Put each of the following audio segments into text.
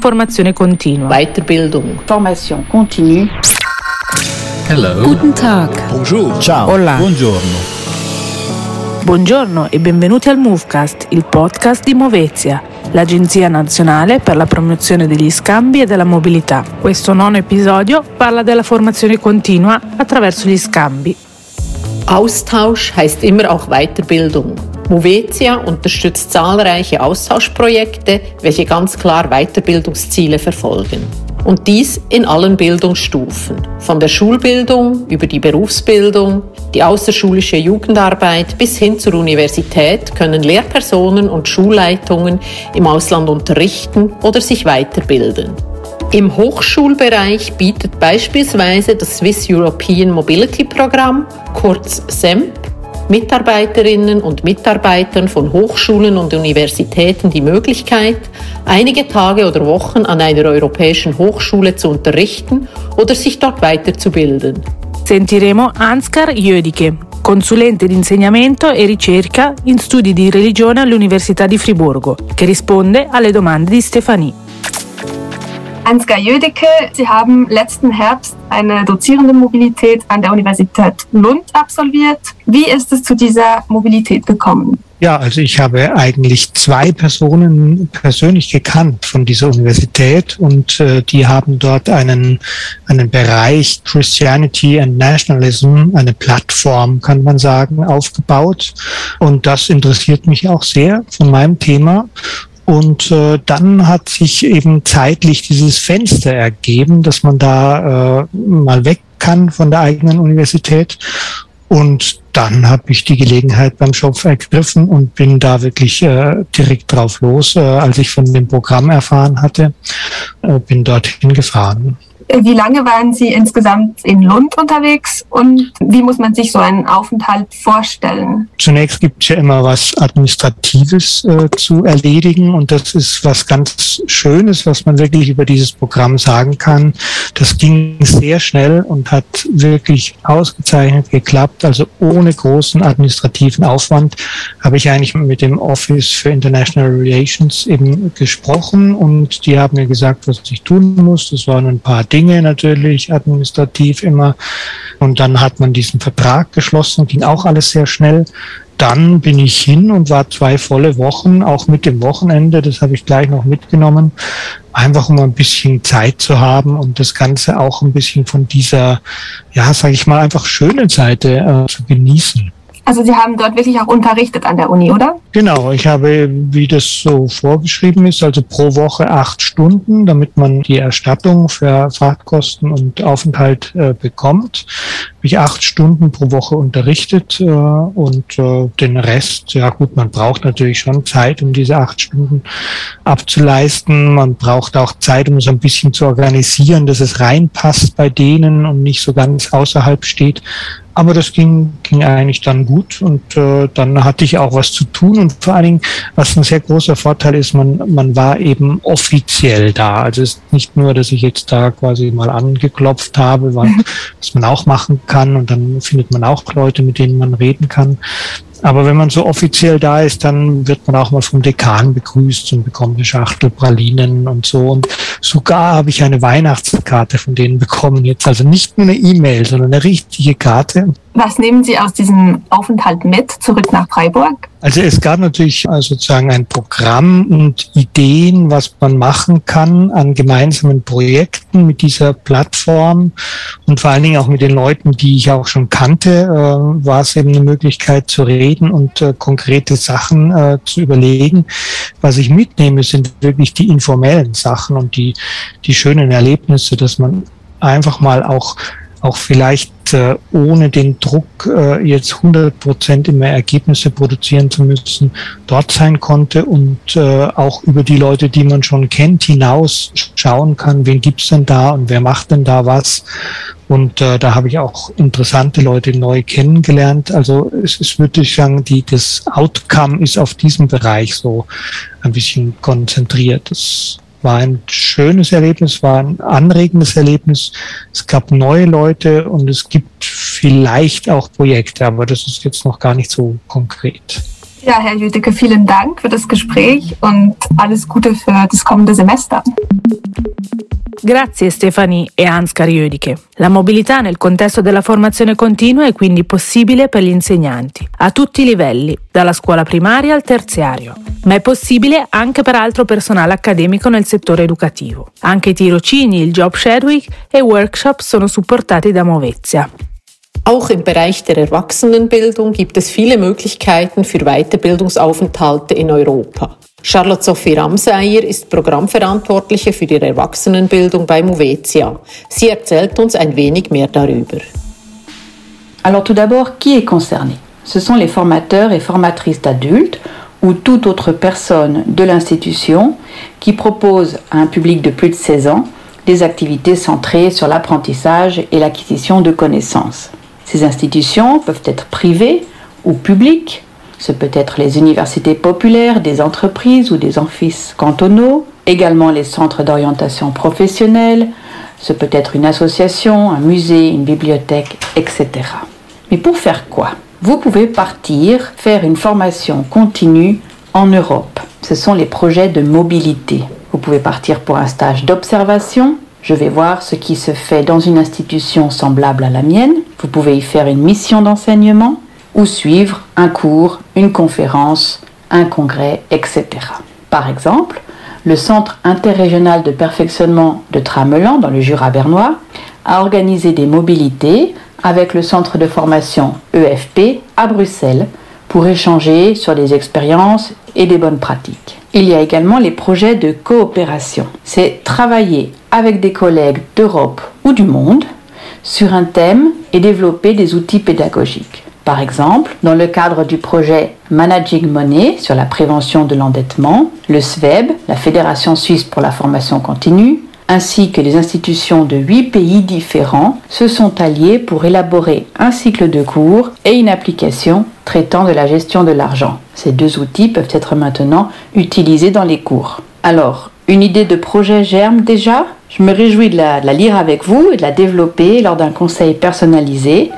Formazione continua. Weiterbildung. Formation continue. Hello. Guten Tag. Bonjour. Ciao. Hola. Buongiorno. Buongiorno e benvenuti al Movecast, il podcast di Movezia, l'Agenzia Nazionale per la Promozione degli Scambi e della Mobilità. Questo nono episodio parla della formazione continua attraverso gli scambi. Austausch heißt immer auch Weiterbildung. Movetia unterstützt zahlreiche Austauschprojekte, welche ganz klar Weiterbildungsziele verfolgen. Und dies in allen Bildungsstufen, von der Schulbildung über die Berufsbildung, die außerschulische Jugendarbeit bis hin zur Universität können Lehrpersonen und Schulleitungen im Ausland unterrichten oder sich weiterbilden. Im Hochschulbereich bietet beispielsweise das Swiss European Mobility Programm, kurz SEMP, Mitarbeiterinnen und Mitarbeitern von Hochschulen und Universitäten die Möglichkeit, einige Tage oder Wochen an einer europäischen Hochschule zu unterrichten oder sich dort weiterzubilden. Sentiremo Ansgar Jödike, consulente di insegnamento e ricerca in studi di religione all'Università di Friburgo, che risponde alle domande di Stefanie. Ansgar Jödecke, Sie haben letzten Herbst eine dozierende Mobilität an der Universität Lund absolviert. Wie ist es zu dieser Mobilität gekommen? Ja, also ich habe eigentlich zwei Personen persönlich gekannt von dieser Universität und äh, die haben dort einen, einen Bereich Christianity and Nationalism, eine Plattform, kann man sagen, aufgebaut. Und das interessiert mich auch sehr von meinem Thema. Und äh, dann hat sich eben zeitlich dieses Fenster ergeben, dass man da äh, mal weg kann von der eigenen Universität. Und dann habe ich die Gelegenheit beim Schopf ergriffen und bin da wirklich äh, direkt drauf los, äh, als ich von dem Programm erfahren hatte, äh, bin dorthin gefahren. Wie lange waren Sie insgesamt in Lund unterwegs und wie muss man sich so einen Aufenthalt vorstellen? Zunächst gibt es ja immer was Administratives äh, zu erledigen und das ist was ganz Schönes, was man wirklich über dieses Programm sagen kann. Das ging sehr schnell und hat wirklich ausgezeichnet geklappt. Also ohne großen administrativen Aufwand habe ich eigentlich mit dem Office für International Relations eben gesprochen und die haben mir gesagt, was ich tun muss. Das waren ein paar Dinge natürlich administrativ immer. Und dann hat man diesen Vertrag geschlossen, ging auch alles sehr schnell. Dann bin ich hin und war zwei volle Wochen, auch mit dem Wochenende, das habe ich gleich noch mitgenommen, einfach um ein bisschen Zeit zu haben und das Ganze auch ein bisschen von dieser, ja, sage ich mal, einfach schönen Seite äh, zu genießen. Also Sie haben dort wirklich auch unterrichtet an der Uni, oder? Genau, ich habe, wie das so vorgeschrieben ist, also pro Woche acht Stunden, damit man die Erstattung für Fahrtkosten und Aufenthalt äh, bekommt. Habe ich acht Stunden pro Woche unterrichtet äh, und äh, den Rest, ja gut, man braucht natürlich schon Zeit, um diese acht Stunden abzuleisten. Man braucht auch Zeit, um es ein bisschen zu organisieren, dass es reinpasst bei denen und nicht so ganz außerhalb steht. Aber das ging, ging eigentlich dann gut und äh, dann hatte ich auch was zu tun und vor allen Dingen, was ein sehr großer Vorteil ist, man, man war eben offiziell da. Also es ist nicht nur, dass ich jetzt da quasi mal angeklopft habe, was, was man auch machen kann und dann findet man auch Leute, mit denen man reden kann. Aber wenn man so offiziell da ist, dann wird man auch mal vom Dekan begrüßt und bekommt eine Schachtel Pralinen und so. Und sogar habe ich eine Weihnachtskarte von denen bekommen jetzt. Also nicht nur eine E-Mail, sondern eine richtige Karte. Was nehmen Sie aus diesem Aufenthalt mit zurück nach Freiburg? Also es gab natürlich sozusagen ein Programm und Ideen, was man machen kann an gemeinsamen Projekten mit dieser Plattform und vor allen Dingen auch mit den Leuten, die ich auch schon kannte, äh, war es eben eine Möglichkeit zu reden und äh, konkrete Sachen äh, zu überlegen. Was ich mitnehme, sind wirklich die informellen Sachen und die, die schönen Erlebnisse, dass man einfach mal auch auch vielleicht äh, ohne den Druck, äh, jetzt 100 Prozent immer Ergebnisse produzieren zu müssen, dort sein konnte und äh, auch über die Leute, die man schon kennt, hinaus schauen kann, wen gibt's denn da und wer macht denn da was. Und äh, da habe ich auch interessante Leute neu kennengelernt. Also es ist wirklich sagen, die, das Outcome ist auf diesem Bereich so ein bisschen konzentriert. Das war ein schönes Erlebnis, war ein anregendes Erlebnis. Es gab neue Leute und es gibt vielleicht auch Projekte, aber das ist jetzt noch gar nicht so konkret. Ja, Herr Jüdecke, vielen Dank für das Gespräch und alles Gute für das kommende Semester. Grazie Stefani e Ansgar Jödike. La mobilità nel contesto della formazione continua è quindi possibile per gli insegnanti, a tutti i livelli, dalla scuola primaria al terziario, ma è possibile anche per altro personale accademico nel settore educativo. Anche i tirocini, il job shadowing e workshop sono supportati da Movezia. Auch im Bereich der Erwachsenenbildung gibt es viele Möglichkeiten für Weiterbildungsaufenthalte in Europa. Charlotte Sophie Ramseyer ist Programmverantwortliche für die Erwachsenenbildung bei Movetia. Sie erzählt uns ein wenig mehr darüber. Alors tout d'abord, qui est concerné Ce sont les formateurs et formatrices d'adultes ou toute autre personne de l'institution qui propose à un public de plus de 16 ans des activités centrées sur l'apprentissage et l'acquisition de connaissances. Ces institutions peuvent être privées ou publiques. Ce peut être les universités populaires, des entreprises ou des offices cantonaux, également les centres d'orientation professionnelle, ce peut être une association, un musée, une bibliothèque, etc. Mais pour faire quoi? Vous pouvez partir faire une formation continue en Europe. Ce sont les projets de mobilité. Vous pouvez partir pour un stage d'observation, je vais voir ce qui se fait dans une institution semblable à la mienne. Vous pouvez y faire une mission d'enseignement ou suivre un cours, une conférence, un congrès, etc. Par exemple, le Centre interrégional de perfectionnement de Tramelan dans le Jura bernois a organisé des mobilités avec le centre de formation EFP à Bruxelles pour échanger sur des expériences et des bonnes pratiques. Il y a également les projets de coopération. C'est travailler avec des collègues d'Europe ou du monde sur un thème et développer des outils pédagogiques. Par exemple, dans le cadre du projet Managing Money sur la prévention de l'endettement, le SWEB, la Fédération suisse pour la formation continue, ainsi que les institutions de huit pays différents se sont alliés pour élaborer un cycle de cours et une application traitant de la gestion de l'argent. Ces deux outils peuvent être maintenant utilisés dans les cours. Alors, une idée de projet germe déjà? Je me réjouis de la, de lire avec vous et de la développer lors d'un conseil personnalisé.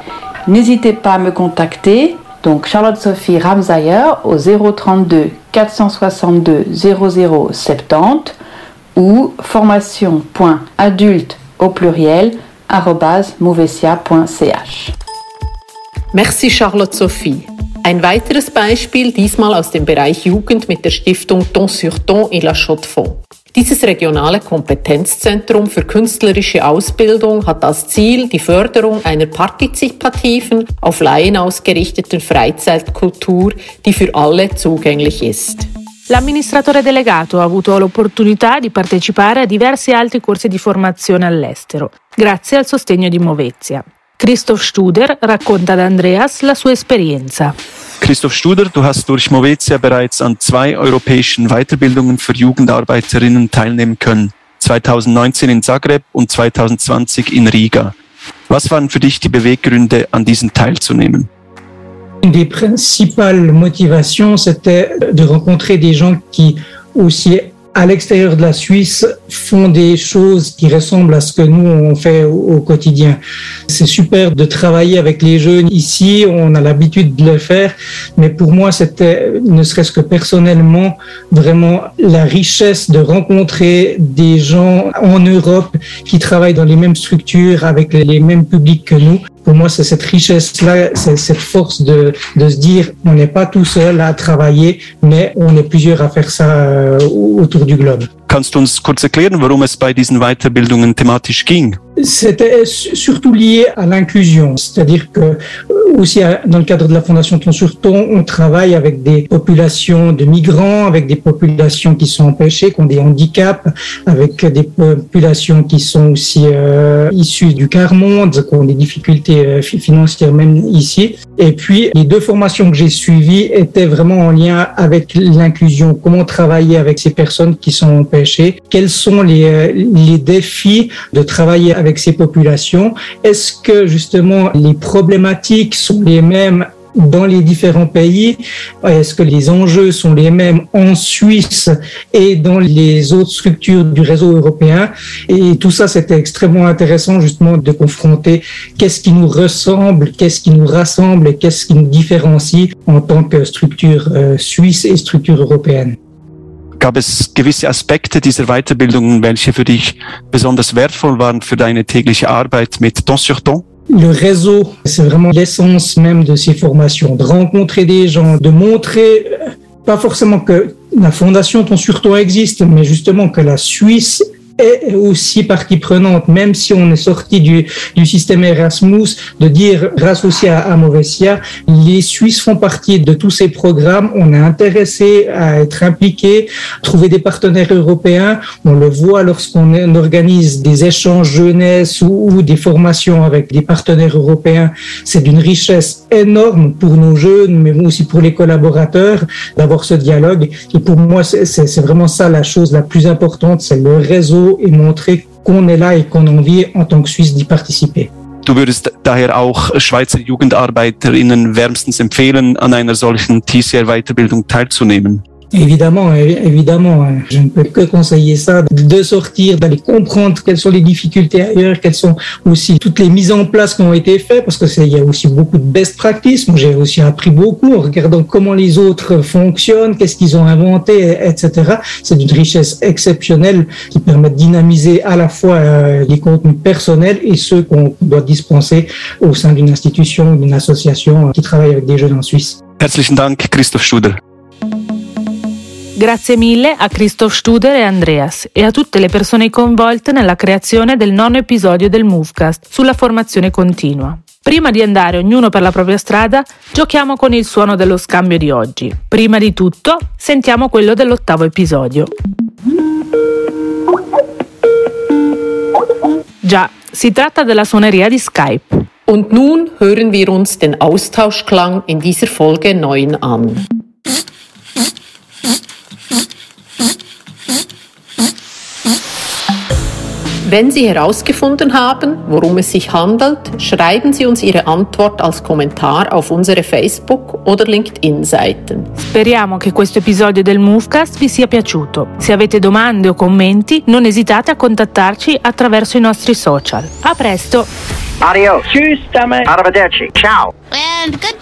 N'hésitez pas à me contacter. Donc Charlotte-Sophie Ramsayer au 032 462 0070 ou formation.adulte au pluriel @movesia.ch. Merci Charlotte Sophie. Ein weiteres Beispiel, diesmal aus dem Bereich Jugend mit der Stiftung Don sur Don et la Chaux-de-Fonds. Dieses regionale Kompetenzzentrum für künstlerische Ausbildung hat als Ziel die Förderung einer partizipativen, auf Laien ausgerichteten Freizeitkultur, die für alle zugänglich ist. L'amministratore delegato ha avuto l'opportunità di partecipare a diversi altri corsi di formazione all'estero, grazie al sostegno di Movezia. Christoph Studer racconta ad Andreas la sua esperienza. Christoph Studer, du hast durch Movetia bereits an zwei europäischen Weiterbildungen für Jugendarbeiterinnen teilnehmen können. 2019 in Zagreb und 2020 in Riga. Was waren für dich die Beweggründe, an diesen teilzunehmen? Une des principales motivations, c'était de rencontrer des gens qui, aussi à l'extérieur de la Suisse, font des choses qui ressemblent à ce que nous, on fait au quotidien. C'est super de travailler avec les jeunes ici, on a l'habitude de le faire, mais pour moi, c'était, ne serait-ce que personnellement, vraiment la richesse de rencontrer des gens en Europe qui travaillent dans les mêmes structures, avec les mêmes publics que nous. Pour moi, c'est cette richesse-là, c'est cette force de, de se dire, on n'est pas tout seul à travailler, mais on est plusieurs à faire ça euh, autour du globe. Kannst du uns kurz erklären, warum es bei Weiterbildungen thematisch? C'était surtout lié à l'inclusion, c'est-à-dire que euh, aussi à- dans le cadre de la Fondation Ton sur Ton, on travaille avec des populations de migrants, avec des populations qui sont empêchées, qui ont des handicaps, avec des populations qui sont aussi euh, issues du quart monde, qui ont des difficultés euh, fi- financières même ici. Et puis les deux formations que j'ai suivies étaient vraiment en lien avec l'inclusion, comment travailler avec ces personnes qui sont empêchées, quels sont les, défis de travailler avec ces populations, est-ce que justement les problématiques sont les mêmes dans les différents pays? Est-ce que les enjeux sont les mêmes en Suisse et dans les autres structures du réseau européen? Et tout ça, c'était extrêmement intéressant justement de confronter qu'est-ce qui nous ressemble, qu'est-ce qui nous rassemble et qu'est-ce qui nous différencie en tant que structure euh, suisse et structure européenne. Gab es gewisse Aspekte dieser Weiterbildungen, welche für dich besonders wertvoll waren für deine tägliche Arbeit mit Temps sur Temps? Le réseau, c'est vraiment l'essence même de ces formations, de rencontrer des gens, de montrer euh, pas forcément que la fondation Ton sur Ton existe, mais justement que la Suisse est aussi partie prenante, même si on est sorti du, du système Erasmus, de dire associé à, à les Suisses font partie de tous ces programmes. On est intéressé à être impliqué, trouver des partenaires européens. On le voit lorsqu'on organise des échanges jeunesse ou, ou des formations avec des partenaires européens. C'est d'une richesse énorme pour nos jeunes, mais aussi pour les collaborateurs d'avoir ce dialogue. Et pour moi, c'est vraiment ça la chose la plus importante, c'est le réseau et montrer qu'on est là et qu'on a envie en tant que Suisse d'y participer. Du würdest daher auch Schweizer JugendarbeiterInnen wärmstens empfehlen, an einer solchen TCR-Weiterbildung teilzunehmen. Évidemment, évidemment, hein. je ne peux que conseiller ça, de sortir, d'aller comprendre quelles sont les difficultés ailleurs, quelles sont aussi toutes les mises en place qui ont été faites, parce que il y a aussi beaucoup de best practices. Moi, j'ai aussi appris beaucoup en regardant comment les autres fonctionnent, qu'est-ce qu'ils ont inventé, etc. C'est d'une richesse exceptionnelle qui permet de dynamiser à la fois euh, les contenus personnels et ceux qu'on doit dispenser au sein d'une institution, d'une association qui travaille avec des jeunes en Suisse. Herzlichen Dank, Christoph Studer. Grazie mille a Christoph Studer e Andreas e a tutte le persone coinvolte nella creazione del nono episodio del Movecast sulla formazione continua. Prima di andare ognuno per la propria strada, giochiamo con il suono dello scambio di oggi. Prima di tutto, sentiamo quello dell'ottavo episodio. Già, si tratta della suoneria di Skype. Und nun hören wir uns den Austauschklang in dieser Folge 9 an. Wenn Sie herausgefunden haben, worum es sich handelt, schreiben Sie uns Ihre Antwort als Kommentar auf unsere Facebook- oder LinkedIn-Seiten. Speriamo che questo episodio del Movecast vi sia piaciuto. Se avete domande o commenti, non esitate a contattarci attraverso i nostri social. A presto! Adios. Tschüss, Arrivederci. Ciao. And good